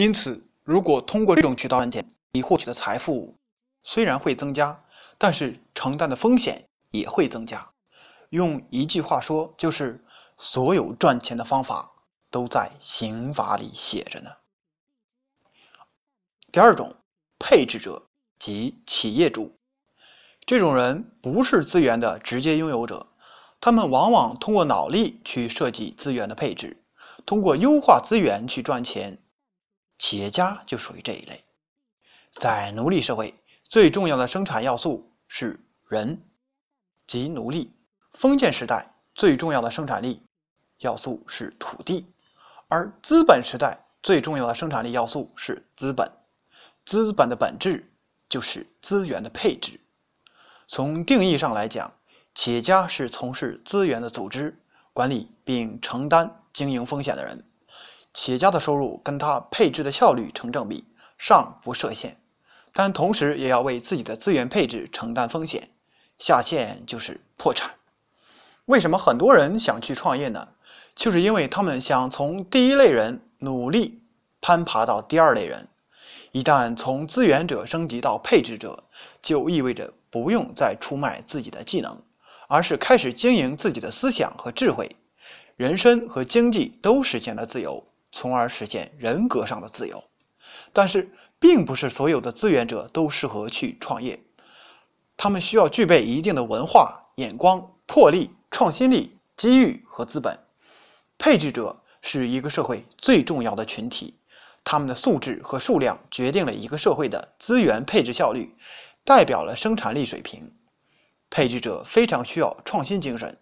因此，如果通过这种渠道赚钱，你获取的财富虽然会增加，但是承担的风险也会增加。用一句话说，就是所有赚钱的方法都在刑法里写着呢。第二种，配置者及企业主，这种人不是资源的直接拥有者，他们往往通过脑力去设计资源的配置，通过优化资源去赚钱。企业家就属于这一类。在奴隶社会，最重要的生产要素是人，即奴隶。封建时代最重要的生产力要素是土地，而资本时代最重要的生产力要素是资本。资本的本质就是资源的配置。从定义上来讲，企业家是从事资源的组织、管理并承担经营风险的人。企业家的收入跟他配置的效率成正比，上不设限，但同时也要为自己的资源配置承担风险，下限就是破产。为什么很多人想去创业呢？就是因为他们想从第一类人努力攀爬到第二类人。一旦从资源者升级到配置者，就意味着不用再出卖自己的技能，而是开始经营自己的思想和智慧，人身和经济都实现了自由，从而实现人格上的自由。但是，并不是所有的资源者都适合去创业，他们需要具备一定的文化、眼光、魄力。创新力、机遇和资本，配置者是一个社会最重要的群体，他们的素质和数量决定了一个社会的资源配置效率，代表了生产力水平。配置者非常需要创新精神。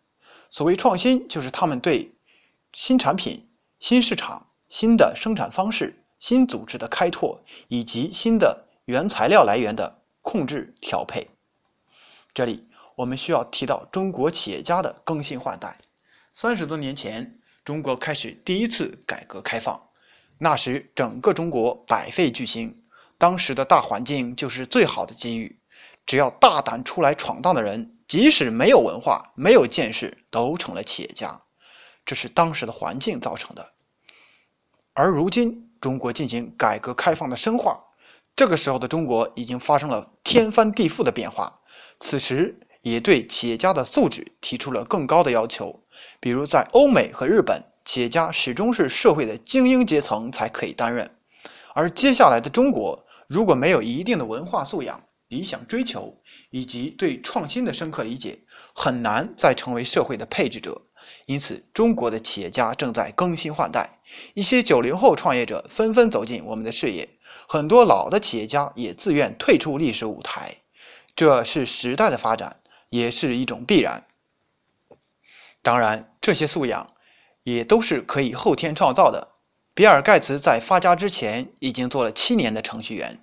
所谓创新，就是他们对新产品、新市场、新的生产方式、新组织的开拓以及新的原材料来源的控制调配。这里。我们需要提到中国企业家的更新换代。三十多年前，中国开始第一次改革开放，那时整个中国百废俱兴，当时的大环境就是最好的机遇。只要大胆出来闯荡的人，即使没有文化、没有见识，都成了企业家。这是当时的环境造成的。而如今，中国进行改革开放的深化，这个时候的中国已经发生了天翻地覆的变化。此时。也对企业家的素质提出了更高的要求，比如在欧美和日本，企业家始终是社会的精英阶层才可以担任，而接下来的中国，如果没有一定的文化素养、理想追求以及对创新的深刻理解，很难再成为社会的配置者。因此，中国的企业家正在更新换代，一些九零后创业者纷纷走进我们的视野，很多老的企业家也自愿退出历史舞台，这是时代的发展。也是一种必然。当然，这些素养也都是可以后天创造的。比尔·盖茨在发家之前已经做了七年的程序员，